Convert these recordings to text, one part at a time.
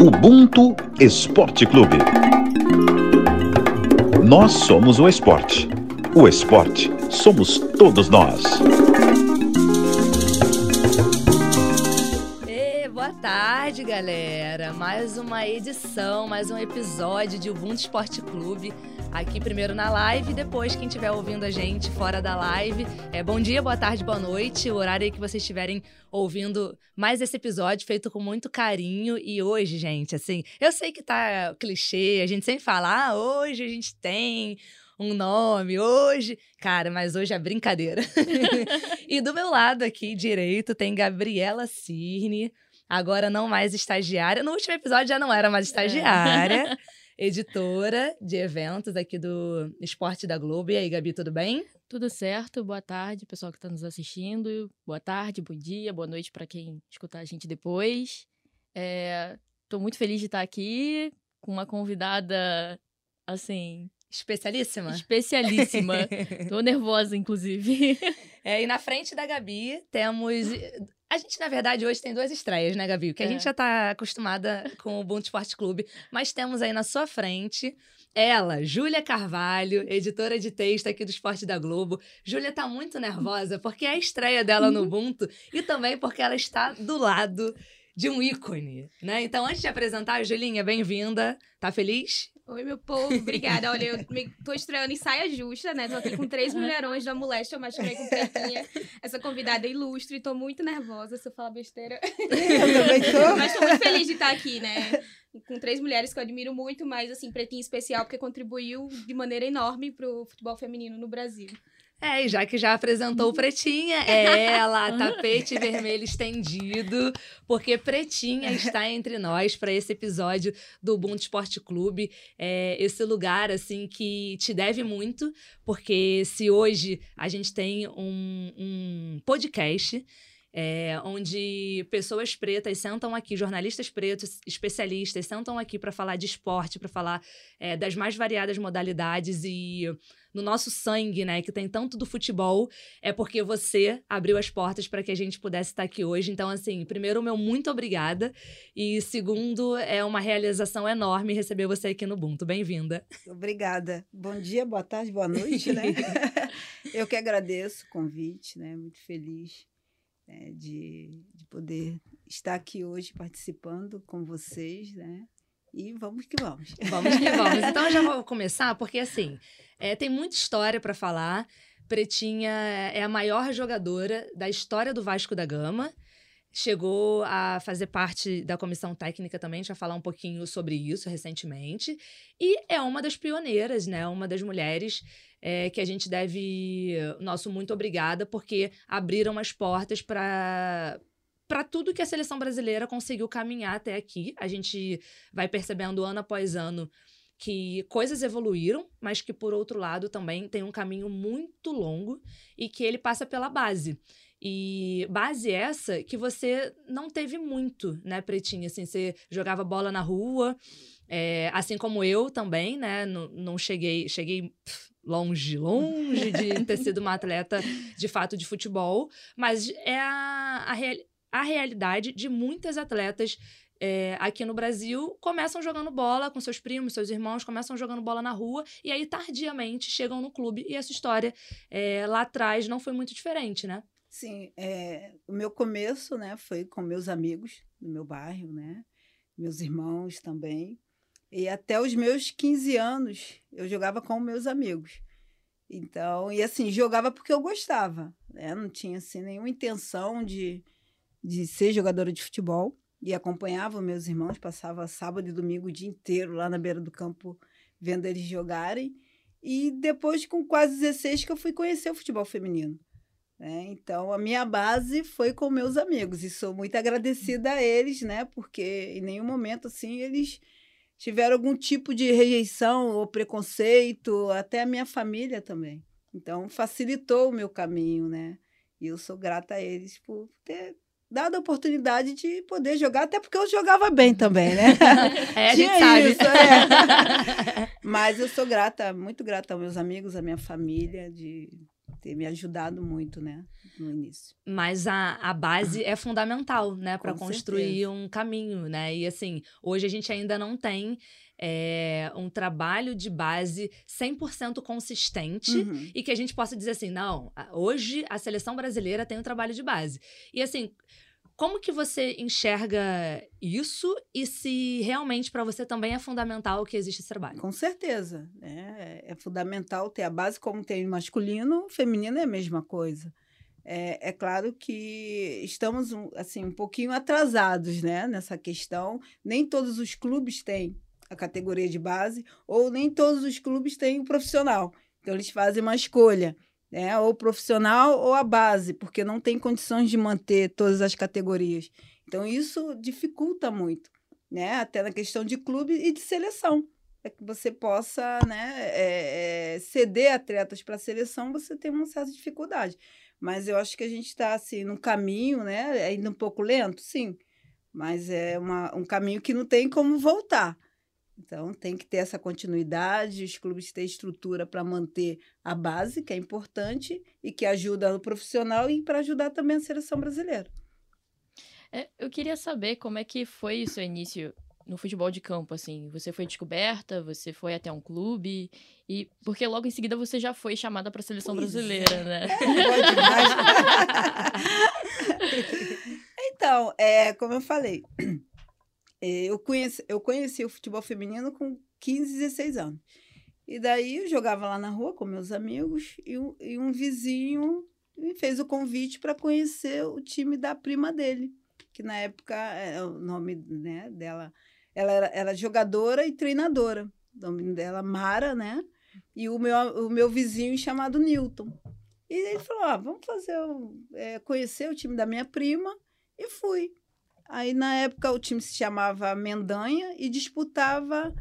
Ubuntu Esporte Clube. Nós somos o esporte. O esporte somos todos nós. E boa tarde, galera. Mais uma edição, mais um episódio de Ubuntu Esporte Clube aqui primeiro na live, depois quem estiver ouvindo a gente fora da live. É, bom dia, boa tarde, boa noite, o horário aí que vocês estiverem ouvindo mais esse episódio feito com muito carinho. E hoje, gente, assim, eu sei que tá clichê, a gente sempre fala, ah, hoje a gente tem um nome hoje. Cara, mas hoje é brincadeira. e do meu lado aqui direito tem Gabriela Cirne, agora não mais estagiária. No último episódio já não era mais é. estagiária. É editora de eventos aqui do Esporte da Globo. E aí, Gabi, tudo bem? Tudo certo. Boa tarde, pessoal que está nos assistindo. Boa tarde, bom dia, boa noite para quem escutar a gente depois. Estou é, muito feliz de estar aqui com uma convidada, assim, Especialíssima? Especialíssima. Tô nervosa, inclusive. É, e na frente da Gabi temos a gente, na verdade, hoje tem duas estreias, né, Gabi? Que a gente é. já tá acostumada com o Ubuntu Esporte Clube, mas temos aí na sua frente ela, Júlia Carvalho, editora de texto aqui do Esporte da Globo. Júlia tá muito nervosa porque é a estreia dela no Ubuntu e também porque ela está do lado de um ícone, né? Então, antes de apresentar, Julinha, bem-vinda. Tá feliz? Oi, meu povo, obrigada. Olha, eu me, tô estreando em saia justa, né? Tô aqui com três mulherões da moléstia, eu machuquei com pretinha. Essa convidada é ilustre, tô muito nervosa se eu falar besteira. Eu também. Mas tô muito feliz de estar aqui, né? Com três mulheres que eu admiro muito, mas assim, pretinha especial, porque contribuiu de maneira enorme pro futebol feminino no Brasil. É, e já que já apresentou Pretinha, é ela, tapete vermelho estendido, porque Pretinha está entre nós para esse episódio do Ubuntu Esporte Clube. É esse lugar, assim, que te deve muito, porque se hoje a gente tem um, um podcast é, onde pessoas pretas sentam aqui, jornalistas pretos, especialistas, sentam aqui para falar de esporte, para falar é, das mais variadas modalidades e no nosso sangue, né, que tem tanto do futebol, é porque você abriu as portas para que a gente pudesse estar aqui hoje. Então, assim, primeiro, meu muito obrigada. E segundo, é uma realização enorme receber você aqui no Ubuntu. Bem-vinda. Obrigada. Bom dia, boa tarde, boa noite, né? Eu que agradeço o convite, né? Muito feliz né, de, de poder estar aqui hoje participando com vocês, né? E vamos que vamos. Vamos que vamos. Então eu já vou começar, porque assim, é, tem muita história para falar. Pretinha é a maior jogadora da história do Vasco da Gama. Chegou a fazer parte da comissão técnica também, a gente vai falar um pouquinho sobre isso recentemente. E é uma das pioneiras, né? Uma das mulheres é, que a gente deve. Nosso muito obrigada, porque abriram as portas para para tudo que a seleção brasileira conseguiu caminhar até aqui. A gente vai percebendo ano após ano que coisas evoluíram, mas que por outro lado também tem um caminho muito longo e que ele passa pela base. E base essa que você não teve muito, né, Pretinha? Assim, você jogava bola na rua, é, assim como eu também, né? Não, não cheguei, cheguei longe, longe de ter sido uma atleta de fato de futebol, mas é a, a, a realidade de muitas atletas é, aqui no Brasil começam jogando bola com seus primos, seus irmãos, começam jogando bola na rua e aí tardiamente chegam no clube. E essa história é, lá atrás não foi muito diferente, né? Sim, é, o meu começo né, foi com meus amigos do meu bairro, né? Meus irmãos também. E até os meus 15 anos eu jogava com meus amigos. Então, e assim, jogava porque eu gostava. Né? Não tinha assim, nenhuma intenção de, de ser jogadora de futebol e acompanhava meus irmãos, passava sábado e domingo o dia inteiro lá na beira do campo vendo eles jogarem. E depois, com quase 16, que eu fui conhecer o futebol feminino. Né? Então, a minha base foi com meus amigos e sou muito agradecida a eles, né? Porque em nenhum momento, assim, eles tiveram algum tipo de rejeição ou preconceito, até a minha família também. Então, facilitou o meu caminho, né? E eu sou grata a eles por ter dado a oportunidade de poder jogar, até porque eu jogava bem também, né? É, a gente sabe. Isso, é. Mas eu sou grata, muito grata aos meus amigos, à minha família, de ter me ajudado muito, né, no início. Mas a, a base é fundamental, né, para construir certeza. um caminho, né? E assim, hoje a gente ainda não tem é, um trabalho de base 100% consistente Uhum. e que a gente possa dizer assim, não, hoje a seleção brasileira tem um trabalho de base. E assim, como que você enxerga isso e se realmente para você também é fundamental que exista esse trabalho? Com certeza, né? É fundamental ter a base como tem no masculino, o feminino é a mesma coisa. É, é claro que estamos um, assim um pouquinho atrasados, né, nessa questão. Nem todos os clubes têm a categoria de base ou nem todos os clubes têm o profissional. Então eles fazem uma escolha, né, ou profissional ou a base, porque não tem condições de manter todas as categorias. Então isso dificulta muito, né, até na questão de clube e de seleção é que você possa né, é, é, ceder atletas para a seleção, você tem uma certa dificuldade. Mas eu acho que a gente está assim, num caminho, né, ainda um pouco lento, sim, mas é uma, um caminho que não tem como voltar. Então, tem que ter essa continuidade, os clubes têm estrutura para manter a base, que é importante, e que ajuda no profissional e para ajudar também a seleção brasileira. É, eu queria saber como é que foi o seu início no futebol de campo, assim. Você foi descoberta, você foi até um clube, e porque logo em seguida você já foi chamada para a seleção Pois brasileira, né? Boa demais. então, é, como eu falei, eu conheci, eu conheci o futebol feminino com 15, 16 anos. E daí eu jogava lá na rua com meus amigos e um, e um vizinho me fez o convite para conhecer o time da prima dele, que na época é o nome né, dela, ela era, era jogadora e treinadora. O nome dela Mara, né? E o meu, o meu vizinho chamado Newton. E ele falou: ah, vamos fazer, é, conhecer o time da minha prima. E fui. Aí, na época, o time se chamava Mendanha e disputava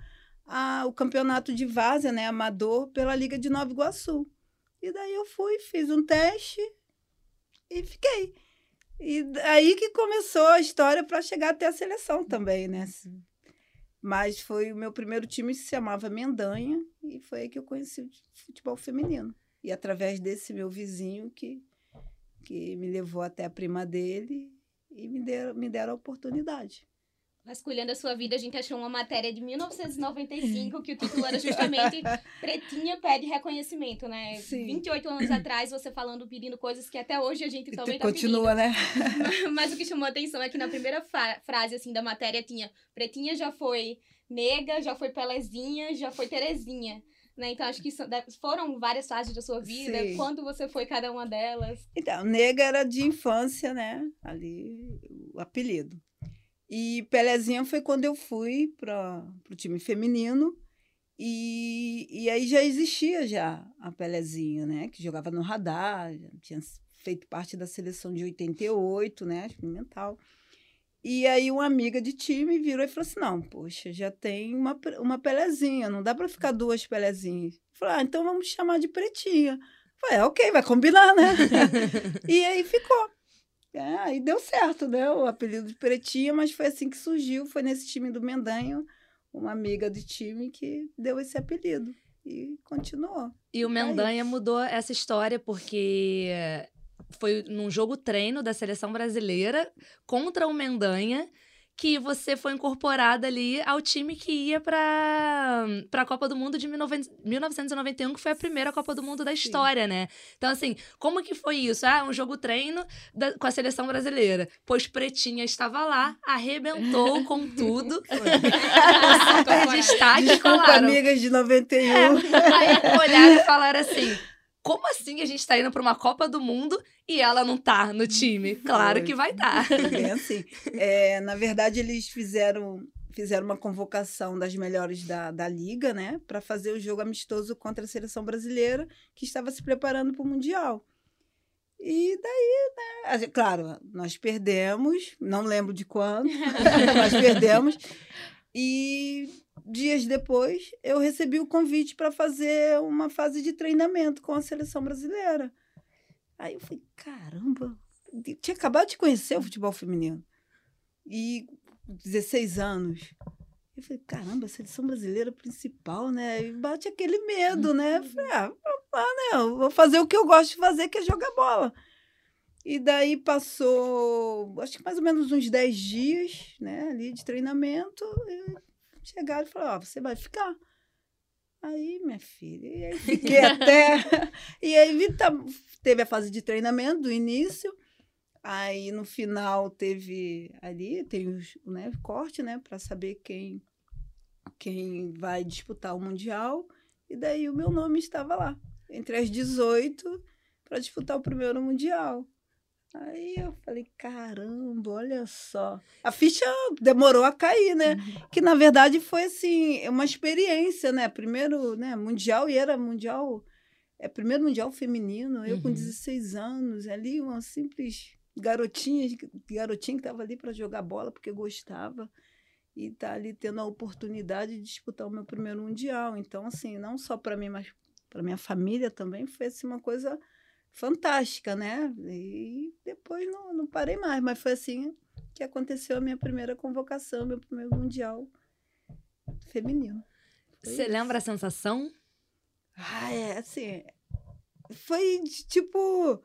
a- o campeonato de várzea, né, amador, pela Liga de Nova Iguaçu. E daí eu fui, fiz um teste e fiquei. E aí que começou a história para chegar até a seleção também, né? Mas foi o meu primeiro time que se chamava Mendanha e foi aí que eu conheci o futebol feminino. E através desse meu vizinho que, que me levou até a prima dele e me deram, me deram a oportunidade. Vasculhando a sua vida, a gente achou uma matéria de 1995 que o título era justamente Pretinha pede reconhecimento, né? Sim. 28 anos atrás, você falando, pedindo coisas que até hoje a gente também tá continua, né? pedindo. Mas o que chamou a atenção é que na primeira frase, assim, da matéria tinha Pretinha já foi Nega, já foi Pelezinha, já foi Terezinha. Né? Então, acho que foram várias fases da sua vida. Sim. Quando você foi cada uma delas? Então, nega era de infância, né? Ali, o apelido. E Pelezinha foi quando eu fui para o time feminino. E, e aí já existia já a Pelezinha, né? Que jogava no radar, tinha feito parte da seleção de 88, né? Experimental. E aí uma amiga de time virou e falou assim, não, poxa, já tem uma, uma Pelezinha, não dá para ficar duas Pelezinhas. Falei, ah, então vamos chamar de Pretinha. Falei, é, ok, vai combinar, né? e aí ficou. É, aí deu certo, né? O apelido de Pretinha, mas foi assim que surgiu. Foi nesse time do Mendanho, uma amiga de time que deu esse apelido. E continuou. E o aí. Mendanha mudou essa história porque foi num jogo treino da seleção brasileira contra o Mendanha que você foi incorporada ali ao time que ia para a Copa do Mundo de 19- 1991, que foi a primeira Copa do Mundo da Sim. história, né? Então, assim, como que foi isso? Ah, um jogo treino da- com a seleção brasileira. Pois Pretinha estava lá, arrebentou com tudo. com super destaque. Desculpa, falaram, amigas de 91. é, aí olharam e falaram assim: como assim a gente tá indo pra uma Copa do Mundo e ela não tá no time? Claro que vai estar. Foi bem assim. É, na verdade, eles fizeram, fizeram uma convocação das melhores da, da liga, né? Para fazer o jogo amistoso contra a seleção brasileira, que estava se preparando para o Mundial. E daí, né? Claro, nós perdemos, não lembro de quando, nós perdemos. E dias depois, eu recebi o convite para fazer uma fase de treinamento com a seleção brasileira. Aí eu falei, caramba, eu tinha acabado de conhecer o futebol feminino. E 16 anos. Eu falei, caramba, a seleção brasileira principal, né? E bate aquele medo, né? Eu falei, ah, lá, né? Vou fazer o que eu gosto de fazer, que é jogar bola. E daí passou, acho que mais ou menos uns 10 dias, né, ali de treinamento. Chegaram e falaram, ó, você vai ficar. Aí, minha filha, e aí fiquei até. e aí tá, teve a fase de treinamento do início. Aí no final teve ali, tem o né, corte, né, para saber quem quem vai disputar o mundial. E daí o meu nome estava lá, entre as 18 para disputar o primeiro mundial. Aí eu falei, caramba, olha só. A ficha demorou a cair, né? Uhum. Que na verdade foi assim, uma experiência, né? Primeiro, né, mundial e era mundial, é primeiro mundial feminino, eu uhum. com 16 anos, ali uma simples garotinha, garotinha que estava ali para jogar bola porque gostava e tá ali tendo a oportunidade de disputar o meu primeiro mundial. Então, assim, não só para mim, mas para minha família também foi assim, uma coisa fantástica, né? E depois não, não parei mais, mas foi assim que aconteceu a minha primeira convocação, meu primeiro mundial feminino. Você lembra a sensação? Ah, é assim. Foi tipo,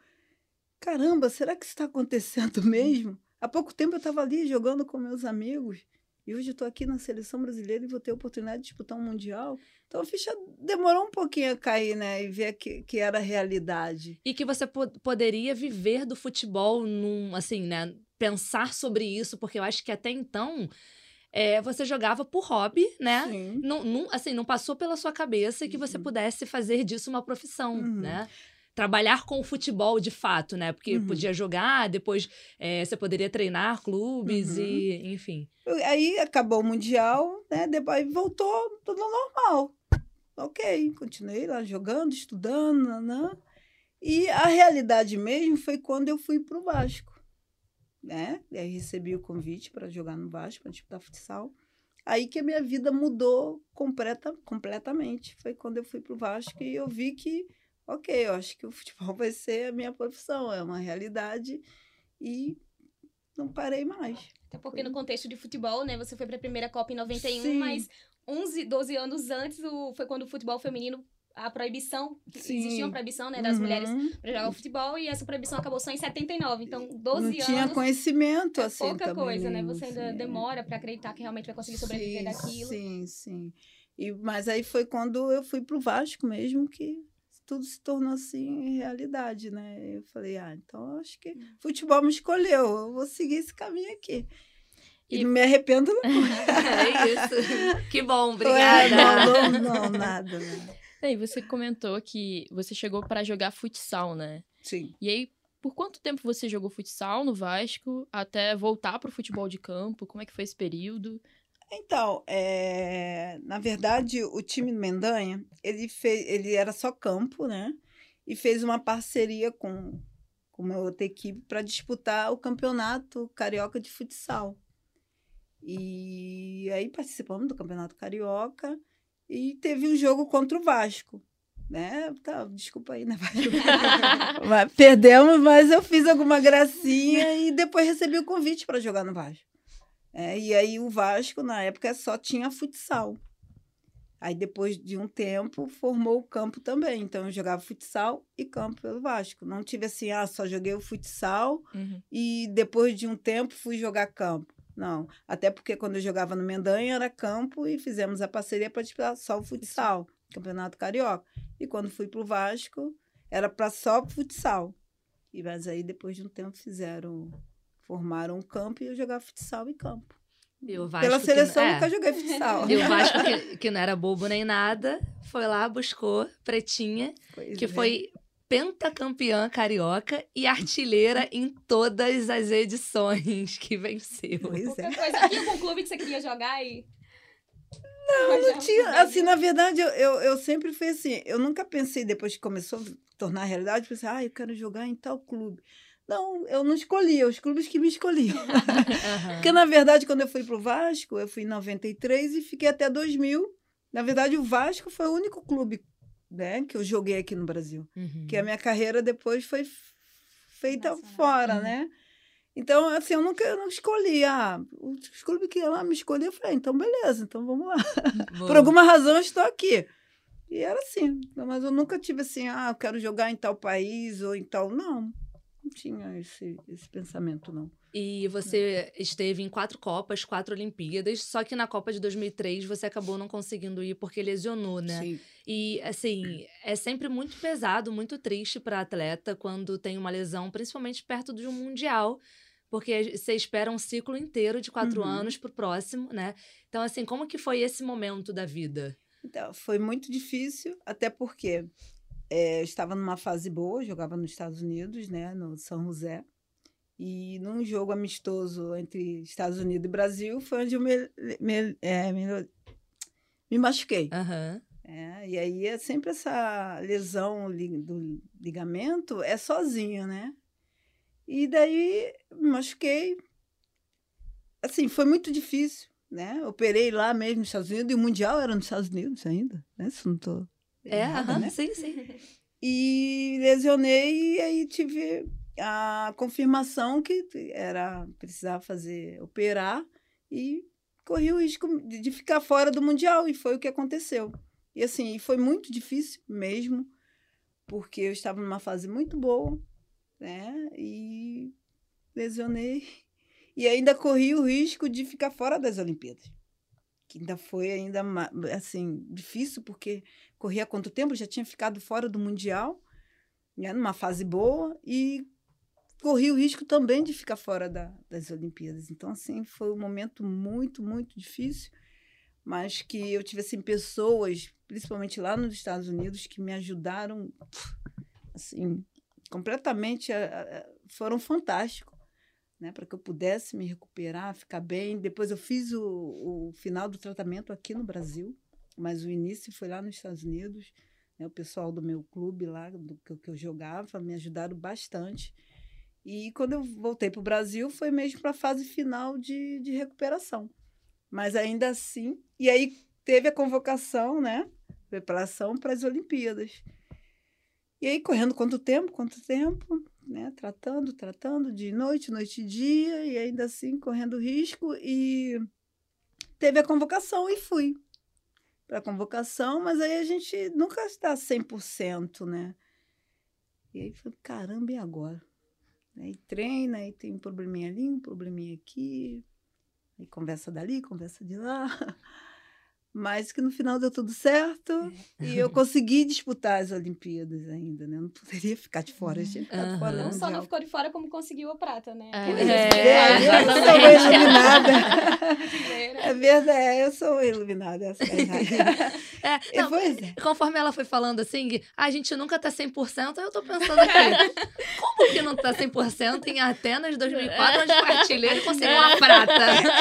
caramba, será que isso está acontecendo mesmo? Há pouco tempo eu estava ali jogando com meus amigos e hoje eu estou aqui na seleção brasileira e vou ter a oportunidade de disputar um Mundial. Então a ficha demorou um pouquinho a cair, né? E ver que, que era a realidade. E que você po poderia viver do futebol num, assim, né? Pensar sobre isso, porque eu acho que até então. É, você jogava por hobby, né? Sim. Não, não, assim, não passou pela sua cabeça que você uhum. pudesse fazer disso uma profissão, uhum. né? Trabalhar com o futebol de fato, né? Porque uhum. podia jogar, depois é, você poderia treinar clubes uhum. e, enfim. Aí acabou o Mundial, né? Depois voltou tudo normal. Ok, continuei lá jogando, estudando, né? E a realidade mesmo foi quando eu fui para o Vasco, né? E aí recebi o convite para jogar no Vasco, para disputar futsal. Aí que a minha vida mudou completa, completamente. Foi quando eu fui para o Vasco e eu vi que ok, eu acho que o futebol vai ser a minha profissão, é uma realidade e não parei mais. Até porque no contexto de futebol, né, você foi para a primeira Copa em 91, Sim. mas 11, 12 anos antes o, foi quando o futebol feminino a proibição, Sim. existia uma proibição, né, das uhum. mulheres para jogar futebol e essa proibição acabou só em 79. Então, 12 Não anos. tinha conhecimento é assim pouca também, coisa, né? Você ainda sim. demora para acreditar que realmente vai conseguir sobreviver sim, daquilo. Sim, sim. E mas aí foi quando eu fui pro Vasco mesmo que tudo se tornou assim realidade, né? Eu falei, ah, então acho que hum. futebol me escolheu, eu vou seguir esse caminho aqui. E, e não me arrependo, não. é isso. Que bom, obrigada. não, não, não, nada. E você comentou que você chegou para jogar futsal, né? Sim. E aí, por quanto tempo você jogou futsal no Vasco até voltar para o futebol de campo? Como é que foi esse período? Então, é, na verdade, o time do Mendanha, ele, fez, ele era só campo, né? E fez uma parceria com, com uma outra equipe para disputar o campeonato carioca de futsal. E aí participamos do campeonato carioca e teve um jogo contra o Vasco. Né? Tá, desculpa aí, né? Perdemos, mas eu fiz alguma gracinha e depois recebi o convite para jogar no Vasco. É, e aí o Vasco, na época, só tinha futsal. Aí, depois de um tempo, formou o campo também. Então, eu jogava futsal e campo pelo Vasco. Não tive assim, ah, só joguei o futsal uhum. e depois de um tempo fui jogar campo. Não. Até porque quando eu jogava no Mendanha era campo e fizemos a parceria para disputar só o futsal, Campeonato Carioca. E quando fui para o Vasco, era para só futsal. E, mas aí, depois de um tempo, fizeram formaram um campo e eu jogava futsal em campo. Pela seleção, que, é. nunca joguei futsal. E o Vasco, que, que, não era bobo nem nada, foi lá, buscou Pretinha, pois que é. foi pentacampeã carioca e artilheira em todas as edições que venceu. Pois é. Coisa, tinha algum clube que você queria jogar e... Não, não tinha. Assim, na verdade, eu, eu, eu, sempre fui assim. Eu nunca pensei, depois que começou a tornar realidade, pensei, ah, eu quero jogar em tal clube. Não, eu não escolhia, os clubes que me escolhiam. uhum. Porque, na verdade, quando eu fui para o Vasco, eu fui em 93 e fiquei até 2000. Na verdade, o Vasco foi o único clube né, que eu joguei aqui no Brasil. Uhum. Que a minha carreira depois foi feita Nossa, fora, uhum. né? Então, assim, eu nunca eu não escolhi. Ah, os clubes que lá me escolheram, eu falei, ah, então beleza, então vamos lá. Por alguma razão eu estou aqui. E era assim. Mas eu nunca tive assim, ah, eu quero jogar em tal país ou em tal. Não, não tinha esse, esse pensamento, não. E você esteve em quatro Copas, quatro Olimpíadas, só que na Copa de 2003 você acabou não conseguindo ir porque lesionou, né? Sim. E, assim, é sempre muito pesado, muito triste para atleta quando tem uma lesão, principalmente perto de um Mundial, porque você espera um ciclo inteiro de quatro Uhum. anos pro próximo, né? Então, assim, como que foi esse momento da vida? Então, foi muito difícil, até porque eh, eu estava numa fase boa, jogava nos Estados Unidos, né, no São José. E num jogo amistoso entre Estados Unidos e Brasil, foi onde eu me, me, eh, me, me machuquei. Aham. É, e aí é sempre essa lesão li- do ligamento é sozinho, né? E daí me machuquei. Assim, foi muito difícil, né? Operei lá mesmo nos Estados Unidos, e o Mundial era nos Estados Unidos ainda, né? Se não tô É, errada, aham, né? sim, sim. E lesionei e aí tive a confirmação que era precisar fazer operar e corri o risco de, ficar fora do mundial e foi o que aconteceu. E assim, foi muito difícil mesmo, porque eu estava numa fase muito boa, né? E lesionei e ainda corri o risco de ficar fora das Olimpíadas. Que ainda foi ainda assim difícil porque corria quanto tempo? Já tinha ficado fora do Mundial, né, numa fase boa, e corri o risco também de ficar fora da- das Olimpíadas. Então, assim, foi um momento muito, muito difícil, mas que eu tive, assim, pessoas, principalmente lá nos Estados Unidos, que me ajudaram, assim, completamente, foram fantásticos. Né, para que eu pudesse me recuperar, ficar bem. Depois eu fiz o, o final do tratamento aqui no Brasil, mas o início foi lá nos Estados Unidos. né, o pessoal do meu clube lá, do que, que eu jogava, me ajudaram bastante. E quando eu voltei para o Brasil, foi mesmo para a fase final de, de recuperação. Mas ainda assim. E aí teve a convocação, né? Preparação para as Olimpíadas. E aí, correndo quanto tempo, quanto tempo, né? Tratando, tratando, de noite, noite e dia, e ainda assim correndo risco. E teve a convocação e fui para a convocação, mas aí a gente nunca está 100%, né? E aí falei, caramba, e agora? Aí treina, aí tem um probleminha ali, um probleminha aqui, aí conversa dali, conversa de lá. Mas que no final deu tudo certo e eu consegui disputar as Olimpíadas ainda, né? Eu não poderia ficar de fora, eu tinha ficado Aham. fora Não só não ficou de fora, como conseguiu a prata, né? É, Pois é, eu sou exatamente. iluminada. É verdade, eu sou iluminada. Essa é. É, não, pois é. conforme ela foi falando assim, "Ah, a gente nunca tá 100%, aí eu tô pensando aqui, como que não tá 100% em Atenas 2004, onde foi artilheiro e conseguiu uma prata?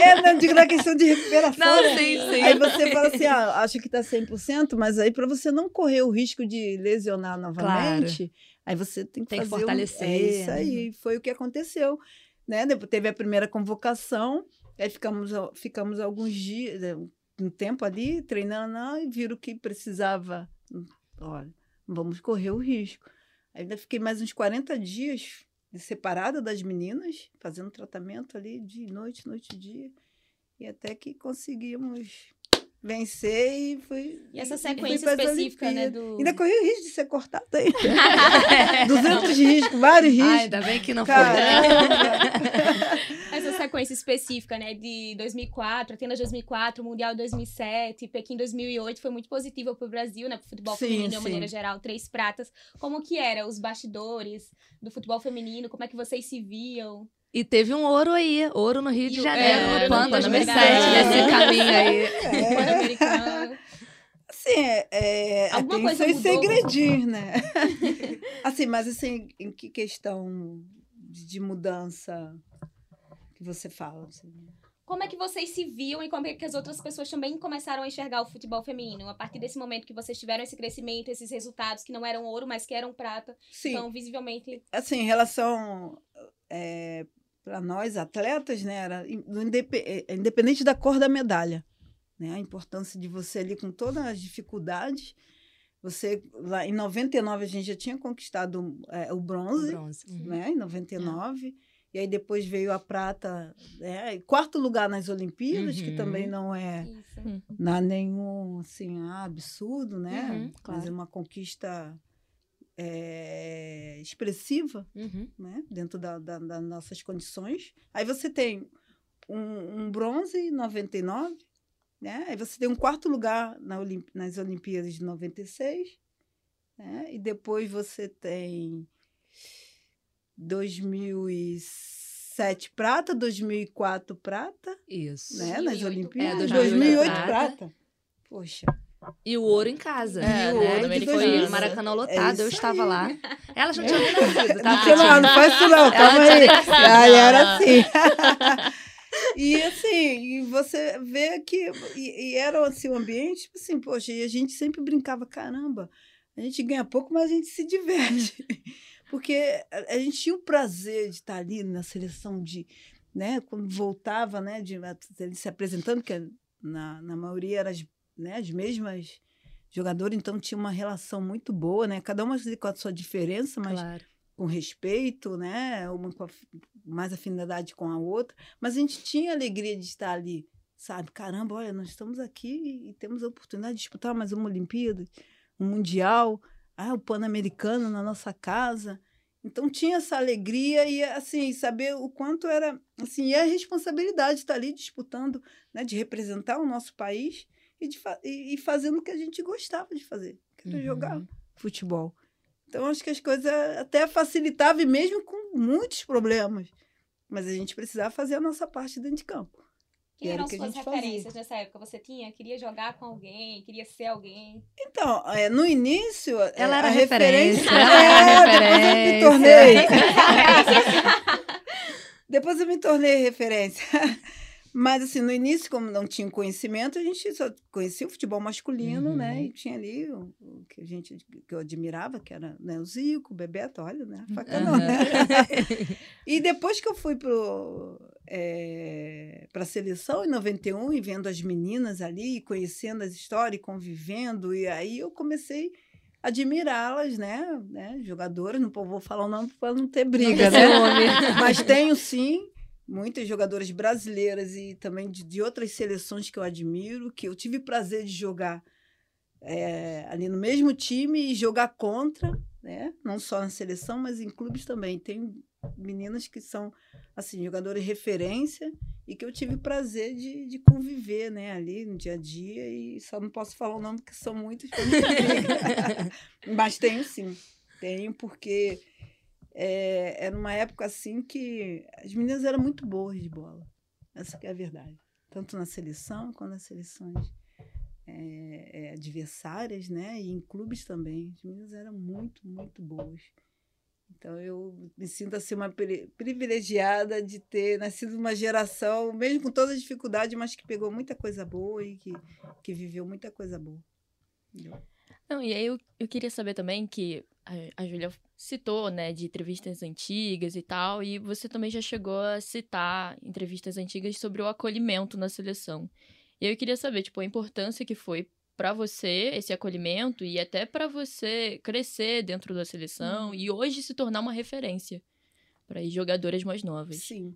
É, não digo na questão de recuperação. Não, né? sim, sim. Aí você fala assim, ah, acha que tá 100%, mas aí para você não correr o risco de lesionar novamente, aí você tem que Tem que fazer um- fortalecer, É isso né? aí, foi o que aconteceu, né? Depois teve a primeira convocação, aí ficamos ficamos alguns dias, né, um tempo ali treinando não, e viram que precisava, hum, olha, vamos correr o risco. Ainda fiquei mais uns 40 dias separada das meninas, fazendo tratamento ali de noite, noite e dia. E até que conseguimos vencer e fui. E essa sequência específica, né, do... Ainda corri o risco de ser cortada aí. 200 riscos, vários riscos. Ai, ainda bem que não foi. Essa sequência específica, né, de 2004, Atenas 2004, Mundial 2007, Pequim 2008 foi muito positiva para o Brasil, né, para o futebol Sim, feminino de sim. uma maneira geral, três pratas. Como que era os bastidores do futebol feminino? Como é que vocês se viam? E teve um ouro aí, ouro no Rio de Janeiro, é, no Pan no de 2007, Janeiro. nesse caminho aí. É, Pan-americano. assim, é, é, Alguma tem coisa mudou? segredinhos, né? assim, mas assim, em que questão de, mudança que você fala? Assim? Como é que vocês se viam e como é que as outras pessoas também começaram a enxergar o futebol feminino? A partir desse momento que vocês tiveram esse crescimento, esses resultados que não eram ouro, mas que eram prata, Sim. então visivelmente assim, em relação para nós atletas, né, era indepe- eh, independente da cor da medalha, né, a importância de você ali com todas as dificuldades, você lá em 99 a gente já tinha conquistado eh, o O bronze, bronze. Uhum. né, em 99, E aí depois veio a prata, né? Quarto lugar nas Olimpíadas, que Uhum. também não é Isso. não há nenhum assim, absurdo, né? Uhum, Mas claro. é uma conquista é, expressiva, Uhum. né? Dentro da, da- das nossas condições. Aí você tem um, um bronze em 99, né? Aí você tem um quarto lugar na Olim- nas Olimpíadas de 96, né? E depois você tem 2007 prata, 2004 prata, Isso. né? Nas 2008 Olimpíadas. É, 2008 prata. prata. Poxa. E o ouro em casa. É, E o né, ouro também foi isso. Maracanã É lotado. eu isso estava aí. lá. Ela já tinha nem nascido, tá? Não, não, não faz isso não, calma aí. Aí era assim. e assim, e você vê que. E, e era assim, um ambiente, tipo assim, poxa, e a gente sempre brincava, caramba, a gente ganha pouco, mas a gente se diverte. Porque a, a gente tinha o prazer de estar ali na seleção de. Né, quando voltava, né, de ele se apresentando, que na, na maioria eram as, né, as mesmas jogadoras, então tinha uma relação muito boa, né? Cada uma com a sua diferença, mas Claro. com respeito, né? Uma com mais afinidade com a outra, mas a gente tinha alegria de estar ali, sabe? Caramba, olha, nós estamos aqui e temos a oportunidade de disputar mais uma Olimpíada, um Mundial, ah, o Pan-Americano na nossa casa. Então tinha essa alegria e assim saber o quanto era assim e a responsabilidade de estar ali disputando, né, de representar o nosso país e, de fa- e, e fazendo o que a gente gostava de fazer, que era Uhum. jogar futebol. Então, acho que as coisas até facilitavam, e mesmo com muitos problemas. Mas a gente precisava fazer a nossa parte dentro de campo. Quem era eram o que a suas gente fazia. referências nessa época? Você tinha? Queria jogar com alguém? Queria ser alguém? Então, é, no início. é, Ela a era referência. referência, ela era é, depois eu me tornei. depois eu me tornei referência. Mas, assim, no início, como não tinha conhecimento, a gente só conhecia o futebol masculino, Uhum. né? E tinha ali o, o que a gente que eu admirava, que era né, o Zico, o Bebeto, olha, né? Faca não, Aham. né? E depois que eu fui para a seleção, em 91, e vendo as meninas ali, e conhecendo as histórias, e convivendo, e aí eu comecei a admirá-las, né? né? Jogadoras, não vou falar o nome para não ter briga, né? Mas tenho sim muitas jogadoras brasileiras e também de, de outras seleções que eu admiro, que eu tive prazer de jogar é, ali no mesmo time e jogar contra, né? Não só na seleção, mas em clubes também. Tem meninas que são assim jogadoras referência e que eu tive prazer de, de conviver, né? Ali no dia a dia e só não posso falar o nome porque são briga. mas tenho sim, tenho porque é, era uma época assim que as meninas eram muito boas de bola. Essa é a verdade. Tanto na seleção quanto nas seleções é, é, adversárias, né? E em clubes também. As meninas eram muito, muito boas. Então eu me sinto assim uma pri- privilegiada de ter nascido numa geração, mesmo com todas as dificuldades, mas que pegou muita coisa boa e que, que viveu muita coisa boa. Entendeu? Não, e aí eu, eu queria saber também que a, a Júlia citou, né, de entrevistas antigas e tal, e você também já chegou a citar entrevistas antigas sobre o acolhimento na seleção. E eu queria saber, tipo, a importância que foi para você esse acolhimento e até para você crescer dentro da seleção e hoje se tornar uma referência para as jogadoras mais novas. Sim.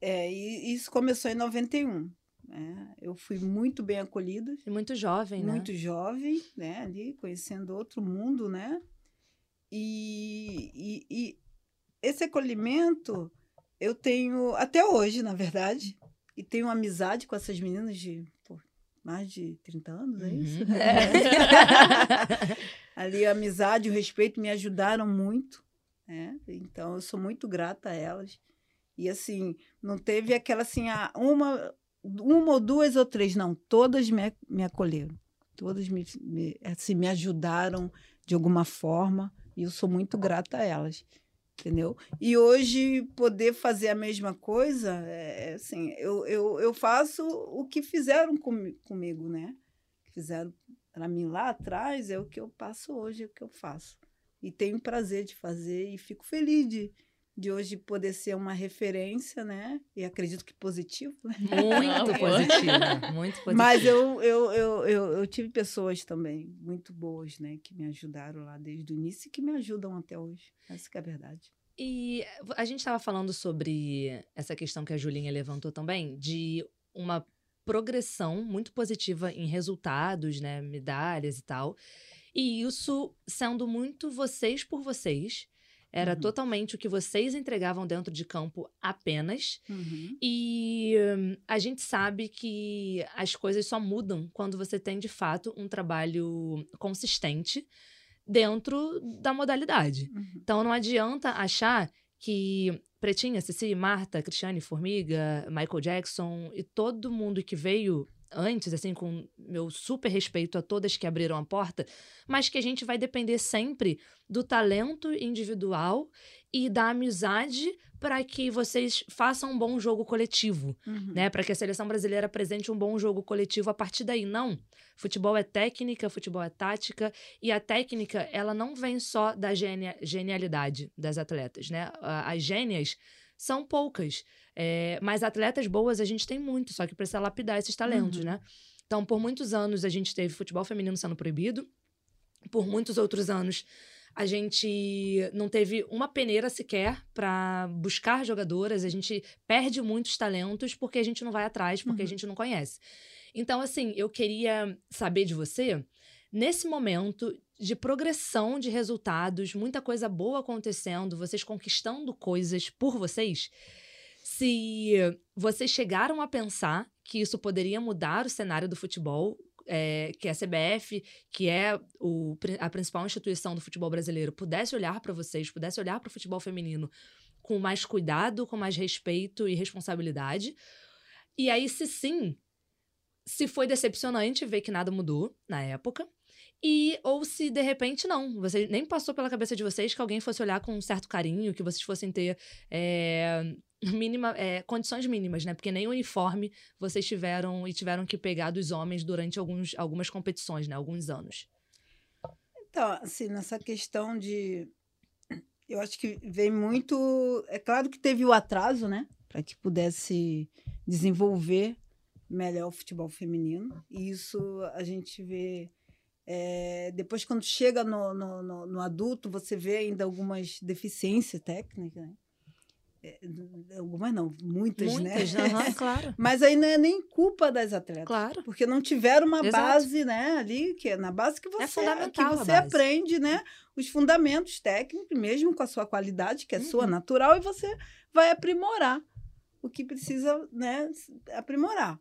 É, e isso começou em 91. Né? Eu fui muito bem acolhida, Muito jovem, né? muito jovem, né? Ali, conhecendo outro mundo, né? E, e, e esse acolhimento eu tenho até hoje, na verdade, e tenho amizade com essas meninas de pô, mais de 30 anos, é isso? Uhum. Ali a amizade e o respeito me ajudaram muito, né? Então eu sou muito grata a elas. E assim, não teve aquela assim, ah, uma, uma ou duas ou três, não, todas me, me acolheram. Todas me, me, assim, me ajudaram de alguma forma e eu sou muito grata a elas. Entendeu? E hoje poder fazer a mesma coisa, é, assim, eu, eu, eu faço o que fizeram comi- comigo, né? Fizeram para mim lá atrás é o que eu passo hoje, é o que eu faço. E tenho prazer de fazer e fico feliz de, de hoje poder ser uma referência, né? E acredito que positivo, né? Muito positiva. Muito positiva. Mas eu, eu, eu, eu, eu tive pessoas também muito boas, né? Que me ajudaram lá desde o início e que me ajudam até hoje. Essa que é a verdade. E a gente estava falando sobre essa questão que a Julinha levantou também, de uma progressão muito positiva em resultados, né, medalhas e tal. E isso sendo muito vocês por vocês. Era Uhum. totalmente o que vocês entregavam dentro de campo apenas. Uhum. E hum, a gente sabe que as coisas só mudam quando você tem, de fato, um trabalho consistente dentro da modalidade. Uhum. Então não adianta achar que Pretinha, Cici, Marta, Cristiane, Formiga, Michael Jackson e todo mundo que veio antes, assim, com meu super respeito a todas que abriram a porta, mas que a gente vai depender sempre do talento individual e da amizade para que vocês façam um bom jogo coletivo Uhum. né? Para que a seleção brasileira apresente um bom jogo coletivo a partir daí. Não. Futebol é técnica, futebol é tática. E a técnica, ela não vem só da genia- genialidade das atletas, né? As gênias são poucas. É, mas atletas boas a gente tem muito, só que precisa lapidar esses talentos, Uhum. né? Então, por muitos anos, a gente teve futebol feminino sendo proibido. Por muitos outros anos, a gente não teve uma peneira sequer para buscar jogadoras. A gente perde muitos talentos porque a gente não vai atrás, porque a Uhum. gente não conhece. Então, assim, eu queria saber de você, nesse momento de progressão de resultados, muita coisa boa acontecendo, vocês conquistando coisas por vocês, se vocês chegaram a pensar que isso poderia mudar o cenário do futebol, é, que a CBF, que é o a principal instituição do futebol brasileiro, pudesse olhar para vocês, pudesse olhar para o futebol feminino com mais cuidado, com mais respeito e responsabilidade. E aí, se sim, se foi decepcionante ver que nada mudou na época. E ou se de repente não, você nem passou pela cabeça de vocês que alguém fosse olhar com um certo carinho, que vocês fossem ter é, mínima, é, condições mínimas, né? Porque nem uniforme vocês tiveram e tiveram que pegar dos homens durante alguns, algumas competições, né? Alguns anos. Então, assim, nessa questão de. Eu acho que vem muito. É claro que teve o atraso, né? Para que pudesse desenvolver melhor o futebol feminino. E isso a gente vê. é, depois, quando chega no, no, no- no adulto, você vê ainda algumas deficiências técnicas, né? É, algumas não, muitas, Muitas, né? aham, claro. Mas aí não é nem culpa das atletas. Claro. Porque não tiveram uma Exato. base, né, ali, que é na base que você, fundamental que você aprende, né, os fundamentos técnicos, mesmo com a sua qualidade, que é sua Uhum. natural, e você vai aprimorar o que precisa, né, aprimorar.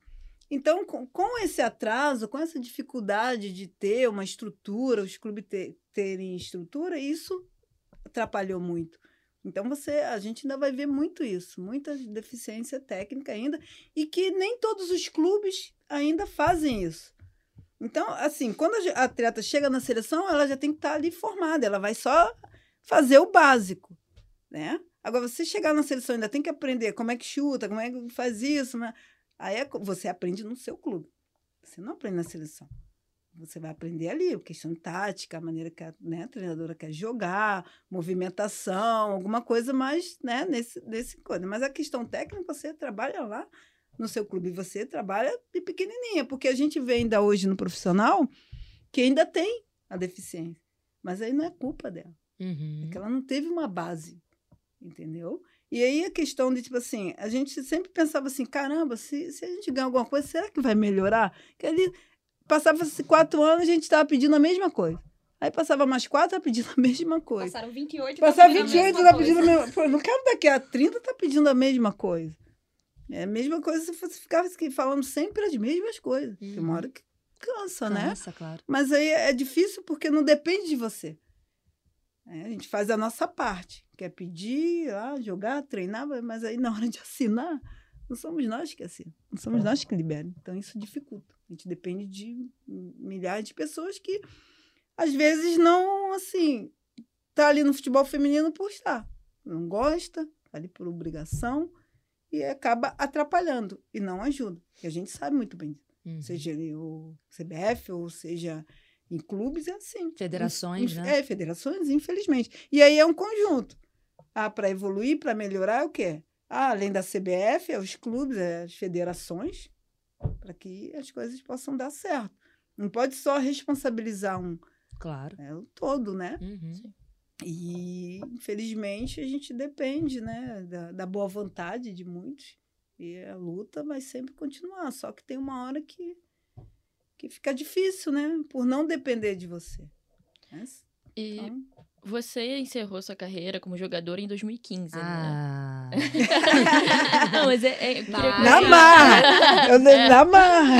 Então, com, com esse atraso, com essa dificuldade de ter uma estrutura, os clubes ter- terem estrutura, isso atrapalhou muito. Então você, a gente ainda vai ver muito isso, muita deficiência técnica ainda, e que nem todos os clubes ainda fazem isso. Então, assim, quando a atleta chega na seleção, ela já tem que estar ali formada, ela vai só fazer o básico, né? Agora, você chegar na seleção ainda tem que aprender como é que chuta, como é que faz isso, né? Aí é você aprende no seu clube. Você não aprende na seleção. Você vai aprender ali, a questão tática, a maneira que a, né, a treinadora quer jogar, movimentação, alguma coisa mais né, nesse, nesse coisa. Mas a questão técnica, você trabalha lá no seu clube, você trabalha de pequenininha, porque a gente vê ainda hoje no profissional que ainda tem a deficiência. Mas aí não é culpa dela. Uhum. É que ela não teve uma base, entendeu? E aí a questão de, tipo assim, a gente sempre pensava assim, caramba, se, se a gente ganhar alguma coisa, será que vai melhorar? Que ali passava-se quatro anos, a gente estava pedindo a mesma coisa. Aí passava mais quatro, estava pedindo a mesma coisa. Passaram 28 Passava tá pedindo a 28, mesma estava coisa. pedindo a mesma Pô, não quero daqui a 30, tá pedindo a mesma coisa. É a mesma coisa se você ficava assim, falando sempre as mesmas coisas. Tem uma hora que cansa, né? Cansa, claro. Mas aí é difícil porque não depende de você. É, a gente faz a nossa parte, quer pedir, lá, jogar, treinar, mas aí na hora de assinar, não somos nós que assinam, não somos nós que liberam. Então isso dificulta. A gente depende de milhares de pessoas que às vezes não, assim, tá ali no futebol feminino por estar, não gosta, tá ali por obrigação e acaba atrapalhando e não ajuda. E a gente sabe muito bem disso Uhum. seja o CBF ou seja em clubes, é assim. Federações, Inf- né? É, federações, infelizmente. E aí é um conjunto. Ah, para evoluir, para melhorar, é o quê? Ah, além da CBF, é os clubes, é as federações, para que as coisas possam dar certo. Não pode só responsabilizar um, Claro. é o todo, né? Uhum. E, infelizmente, a gente depende né, da, da boa vontade de muitos. E a luta vai sempre continuar. Só que tem uma hora que, que fica difícil, né? Por não depender de você. Mas, E então, você encerrou sua carreira como jogadora em 2015, né? Ah. Não, mas é, é- queria- na marra! Eu, na marra!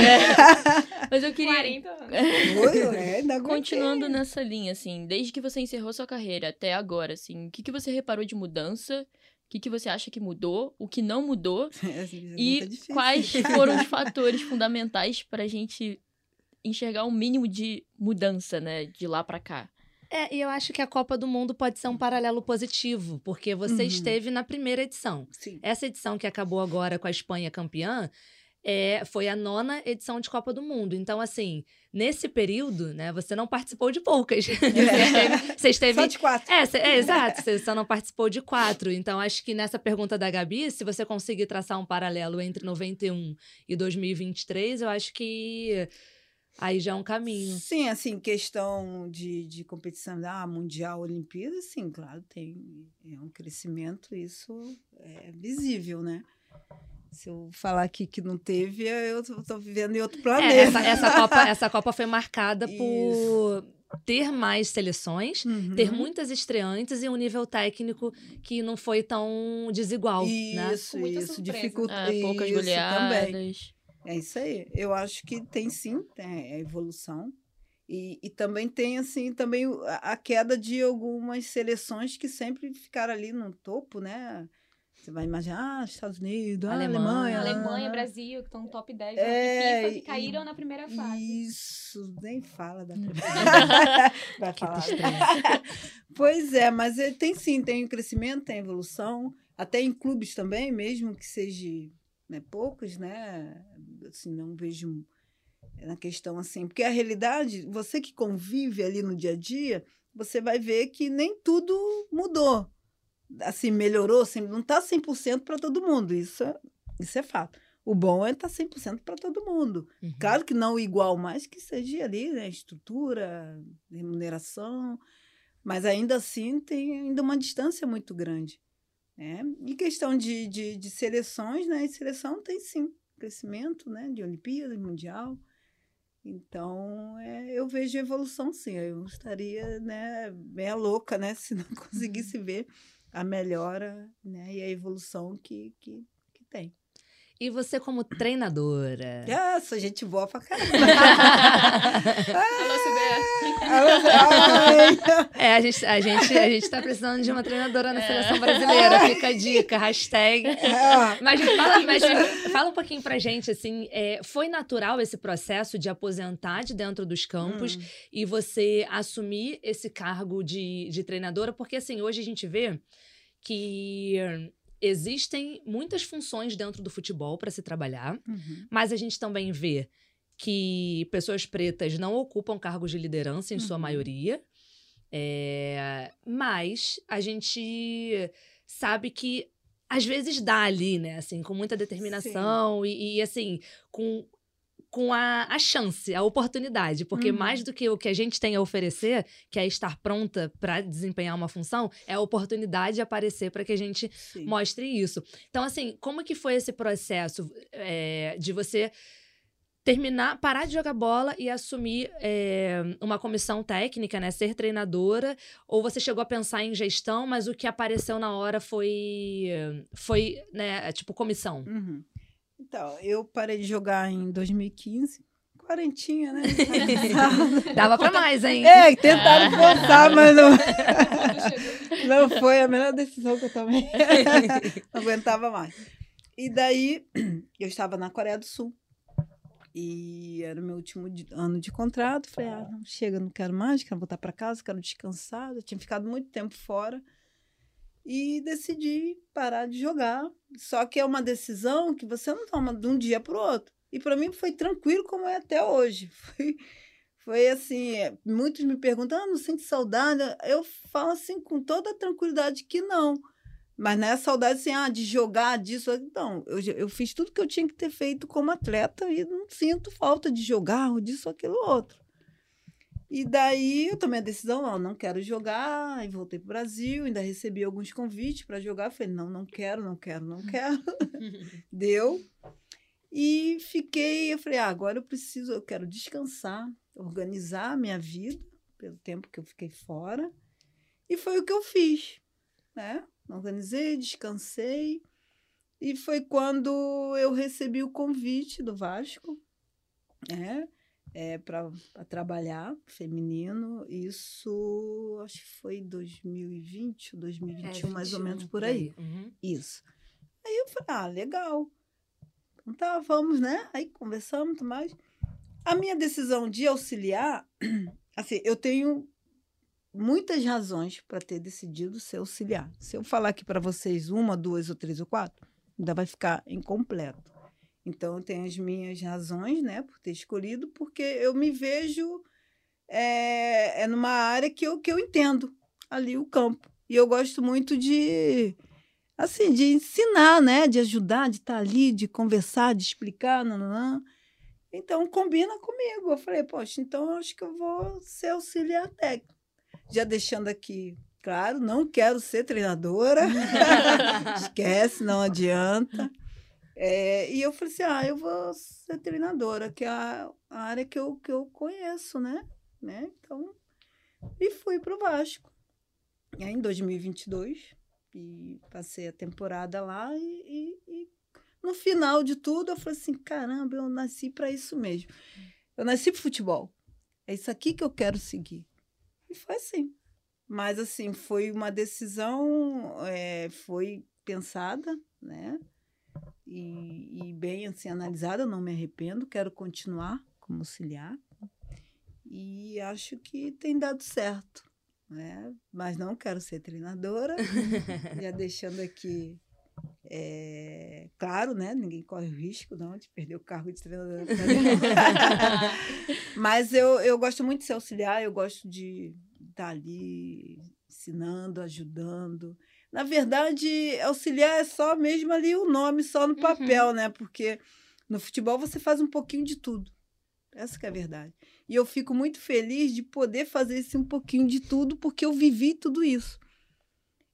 Mas eu queria 40 anos. É. Continuando nessa linha, assim, desde que você encerrou sua carreira até agora, assim, o que, que você reparou de mudança? O que, que você acha que mudou? O que não mudou? É E quais foram os fatores fundamentais para a gente enxergar um mínimo de mudança, né, de lá para cá? É, e eu acho que a Copa do Mundo pode ser um paralelo positivo, porque você Uhum. esteve na primeira edição. Sim. Essa edição que acabou agora com a Espanha campeã é, foi a nona edição de Copa do Mundo. Então, assim, nesse período, né, você não participou de poucas. Você esteve- Você esteve. Só de quatro. É, cê- é, exato, você só não participou de quatro. Então, acho que nessa pergunta da Gabi, se você conseguir traçar um paralelo entre 91 e 2023, eu acho que aí já é um caminho. Sim, assim, questão de, de competição ah, mundial, Olimpíada, sim, claro, tem é um crescimento, isso é visível, né? Se eu falar aqui que não teve, eu tô vivendo em outro É, planeta. essa, essa Copa, essa Copa foi marcada por ter mais seleções, Uhum. ter muitas estreantes e um nível técnico que não foi tão desigual, né? Isso, muita isso, surpresa. dificulta. É, poucas isso também. É isso aí. Eu acho que tem sim, tem a evolução. E, e também tem, assim, também a, queda de algumas seleções que sempre ficaram ali no topo, né? Você vai imaginar, ah, Estados Unidos, Alemanha. Alemanha. Alemanha, ah, Brasil, que estão no top 10 É, da FIFA, e- que caíram na primeira fase. Isso, nem fala da. Vai Que falar. Pois é, mas é, tem sim, tem o crescimento, tem evolução, até em clubes também, mesmo que seja né, poucos, né? Assim, não vejo na questão assim, porque a realidade, você que convive ali no dia a dia, você vai ver que nem tudo mudou. Assim, melhorou, assim, não está 100% para todo mundo, isso é, isso é fato. O bom é estar 100% para todo mundo. Uhum. Claro que não igual, mas que seja ali, né? Estrutura, remuneração. Mas ainda assim tem ainda uma distância muito grande. Né? E questão de, de, de seleções, né? E seleção tem sim crescimento, né? De Olimpíada, Mundial. Então, é, eu vejo evolução sim. Eu estaria, né, meia louca, né? Se não conseguisse ver a melhora, né? E a evolução que, que, que tem. E você como treinadora? Nossa, gente boa pra caramba. É, a gente, a, gente, a gente tá precisando de uma treinadora na seleção brasileira. Fica a dica, hashtag. ah, Mas, fala, mas fala um pouquinho pra gente, assim, é, foi natural esse processo de aposentar de dentro dos campos hum, e você assumir esse cargo de, de treinadora? Porque, assim, hoje a gente vê que existem muitas funções dentro do futebol para se trabalhar, uhum. mas a gente também vê que pessoas pretas não ocupam cargos de liderança em sua Uhum. maioria. É, mas a gente sabe que às vezes dá ali, né? Assim, com muita determinação e, e, assim, com, com a, a chance, a oportunidade. Porque Uhum. mais do que o que a gente tem a oferecer, que é estar pronta para desempenhar uma função, é a oportunidade de aparecer para que a gente Sim. mostre isso. Então, assim, como que foi esse processo é, de você terminar, parar de jogar bola e assumir é, uma comissão técnica, né? Ser treinadora? Ou você chegou a pensar em gestão, mas o que apareceu na hora foi, foi né, tipo, comissão? Uhum. Então, eu parei de jogar em 2015. Quarentinha, né? Dava pra mais, hein? é, tentaram forçar, mas não, não foi a melhor decisão que eu tomei. não aguentava mais. E daí, eu estava na Coreia do Sul. E era o meu último ano de contrato. Falei, ah, não, chega, não quero mais, quero voltar para casa, quero descansar. Eu tinha ficado muito tempo fora. E decidi parar de jogar. Só que é uma decisão que você não toma de um dia para o outro. E para mim foi tranquilo, como é até hoje. Foi, foi assim: é, muitos me perguntam, ah, não sente saudade? Eu falo assim, com toda tranquilidade, que não. Mas não é saudade assim, ah, de jogar, disso. Não, eu, eu fiz tudo que eu tinha que ter feito como atleta e não sinto falta de jogar ou disso aquilo outro. E daí eu tomei a decisão, não, não quero jogar, e voltei pro Brasil, ainda recebi alguns convites para jogar, falei, não, não quero, não quero, não quero. Deu. E fiquei, eu falei, ah, agora eu preciso, eu quero descansar, organizar a minha vida, pelo tempo que eu fiquei fora. E foi o que eu fiz, né? Organizei, descansei. E foi quando eu recebi o convite do Vasco, né? É, para trabalhar feminino. Isso acho que foi 2020, 2021, é, mais ou menos por aí. Uhum. Isso. Aí eu falei, ah, legal. Então tá, vamos, né? Aí conversamos, tudo mais. A minha decisão de auxiliar, assim, eu tenho muitas razões para ter decidido ser auxiliar. Se eu falar aqui para vocês uma, duas ou três ou quatro, ainda vai ficar incompleto. Então, eu tenho as minhas razões, né, por ter escolhido, porque eu me vejo é, é numa área que eu, que eu entendo ali o campo. E eu gosto muito de, assim, de ensinar, né, de ajudar, de estar ali, de conversar, de explicar, nananã. Então, combina comigo. Eu falei, poxa, então eu acho que eu vou ser auxiliar técnico. Já deixando aqui claro, não quero ser treinadora. Esquece, não adianta. É, e eu falei assim: ah, eu vou ser treinadora, que é a, área que eu, que eu conheço, né? né? Então, e fui para o Vasco. E aí, em 2022, e passei a temporada lá e, e, e, no final de tudo eu falei assim, caramba, eu nasci para isso mesmo. Eu nasci para futebol. É isso aqui que eu quero seguir. E foi assim. Mas assim, foi uma decisão, é, foi pensada, né? E, e bem assim analisada, não me arrependo, quero continuar como auxiliar e acho que tem dado certo, né? Mas não quero ser treinadora, já deixando aqui é, claro, né? Ninguém corre o risco não de perder o cargo de treinadora. Mas eu, eu gosto muito de ser auxiliar, eu gosto de estar ali ensinando, ajudando. Na verdade, auxiliar é só mesmo ali o nome, só no uhum. papel, uhum. né? Porque no futebol você faz um pouquinho de tudo. Essa é a verdade. E eu fico muito feliz de poder fazer esse um pouquinho de tudo, porque eu vivi tudo isso.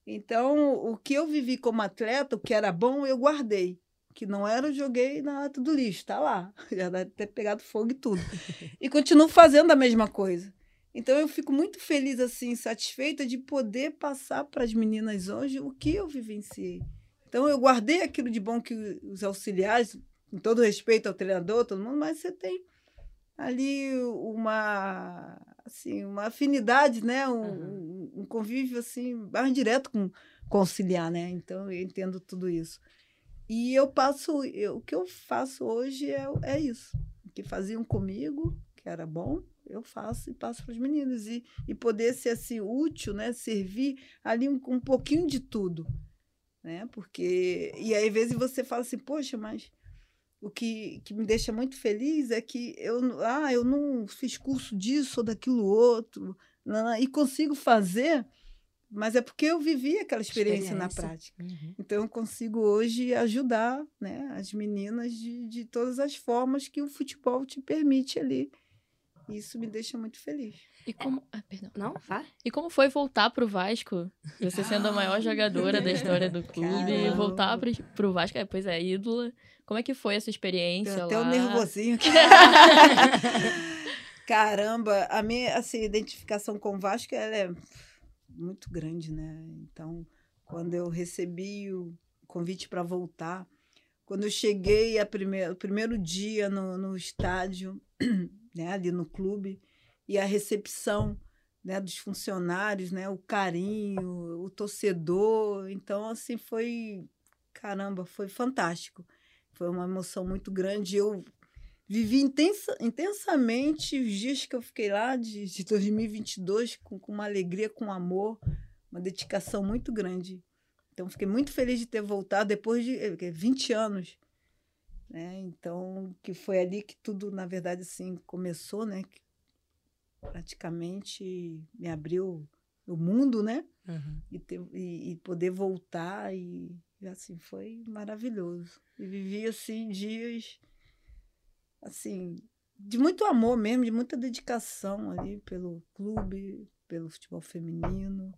Então, o que eu vivi como atleta, o que era bom, eu guardei. O que não era, eu joguei na lata do lixo, tá lá. Já deve ter pegado fogo e tudo. E continuo fazendo a mesma coisa. Então eu fico muito feliz, assim, satisfeita de poder passar para as meninas hoje o que eu vivenciei. Então eu guardei aquilo de bom que os auxiliares, com todo respeito ao treinador, todo mundo, mas você tem ali uma assim uma afinidade, né, um, uhum. um convívio assim mais direto com, auxiliar, né? Então eu entendo tudo isso. E eu passo, eu, o que eu faço hoje é, é isso. O que faziam comigo, que era bom, eu faço e passo para os meninos. E, e poder ser assim útil, né? Servir ali um, um pouquinho de tudo. Né? Porque. E aí, às vezes, você fala assim, poxa, mas o que, que me deixa muito feliz é que eu, ah, eu não fiz curso disso ou daquilo outro, não, e consigo fazer, mas é porque eu vivi aquela experiência, experiência. na prática. Uhum. Então, eu consigo hoje ajudar né, as meninas de, de todas as formas que o futebol te permite ali isso me deixa muito feliz. E como. Ah, perdão. Não, vá. E como foi voltar pro Vasco? Você sendo a maior jogadora da história do clube, Caramba. voltar pro, pro Vasco, é, pois é, ídola. Como é que foi essa experiência? Deu até lá? um nervosinho aqui. Caramba, a minha assim, identificação com o Vasco ela é muito grande, né? Então, quando eu recebi o convite para voltar, quando eu cheguei a primeir, o primeiro dia no, no estádio, né, ali no clube, e a recepção né, dos funcionários, né, o carinho, o torcedor. Então, assim, foi. Caramba, foi fantástico. Foi uma emoção muito grande. Eu vivi intensa, intensamente os dias que eu fiquei lá, de, de 2022, com, com uma alegria, com amor, uma dedicação muito grande. Então, fiquei muito feliz de ter voltado depois de 20 anos né? Então, que foi ali que tudo, na verdade, assim, começou, né? Que praticamente me abriu o mundo, né? Uhum. E, ter, e, e, poder voltar e, assim, foi maravilhoso. E vivi, assim, dias, assim, de muito amor mesmo, de muita dedicação ali pelo clube, pelo futebol feminino,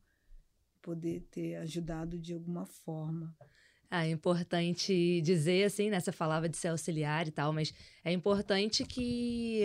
poder ter ajudado de alguma forma. Ah, é importante dizer assim, né? Você falava de ser auxiliar e tal, mas é importante que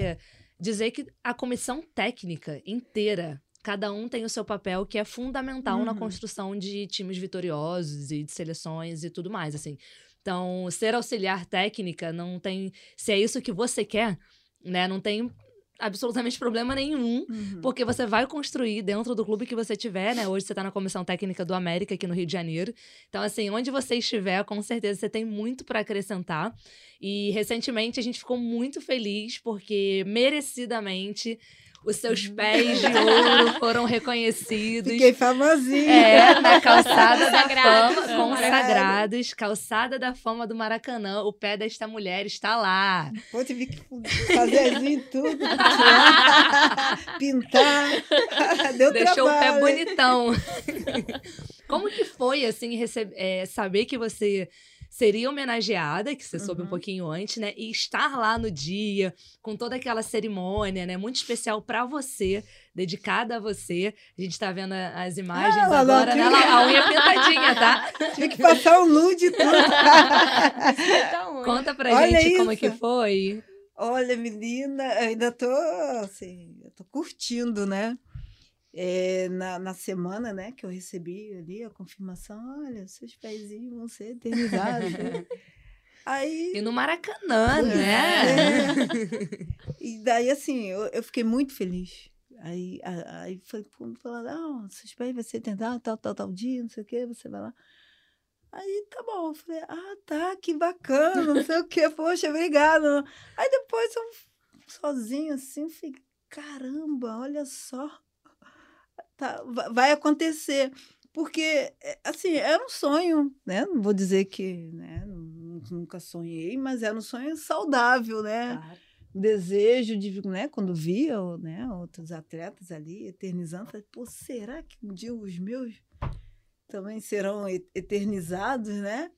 dizer que a comissão técnica inteira, cada um tem o seu papel que é fundamental na Uhum. construção de times vitoriosos e de seleções e tudo mais, assim. Então, ser auxiliar técnica não tem, se é isso que você quer, né? Não tem absolutamente problema nenhum Uhum. porque você vai construir dentro do clube que você tiver, né? Hoje você tá na comissão técnica do América aqui no Rio de Janeiro. Então, assim, onde você estiver, com certeza você tem muito para acrescentar. E recentemente a gente ficou muito feliz porque merecidamente os seus pés de ouro foram reconhecidos. Fiquei famosinha. É, na calçada da fama, consagrados, calçada da fama do Maracanã. O pé desta mulher está lá. Pô, tive que fazer assim tudo, tirar, pintar. Deu Deixou o pé trabalho, bonitão. Como que foi, assim, rece- é, saber que você seria homenageada, que você soube um Uhum. pouquinho antes, né? E estar lá no dia, com toda aquela cerimônia, né? Muito especial pra você, dedicada a você. A gente tá vendo as imagens Ah, ela agora, né? Ela- A unha pintadinha, tá? Tive que passar o nude e tudo. Conta pra Olha gente como isso. que foi. Olha, menina, eu ainda tô assim, eu tô curtindo, né? É, na, na semana, né, que eu recebi ali a confirmação, olha, seus pezinhos vão ser eternizados. né? Aí E no Maracanã, né? E daí, assim, eu, eu fiquei muito feliz. Aí, aí foi falando, ah, seus pés vai ser tentar tal, tal, tal dia, não sei o quê, você vai lá. Aí, tá bom. Eu falei, ah, tá, que bacana, não sei o quê, poxa, obrigada. Aí depois eu, sozinha, assim, fiquei, caramba, olha só, tá, va- vai acontecer. Porque, é, assim, era um sonho, né? Não vou dizer que, né, nu- nunca sonhei, mas era um sonho saudável, né? um desejo de, né, quando via né, outros atletas ali eternizando, falei, pô, será que um dia os meus também serão eternizados, né?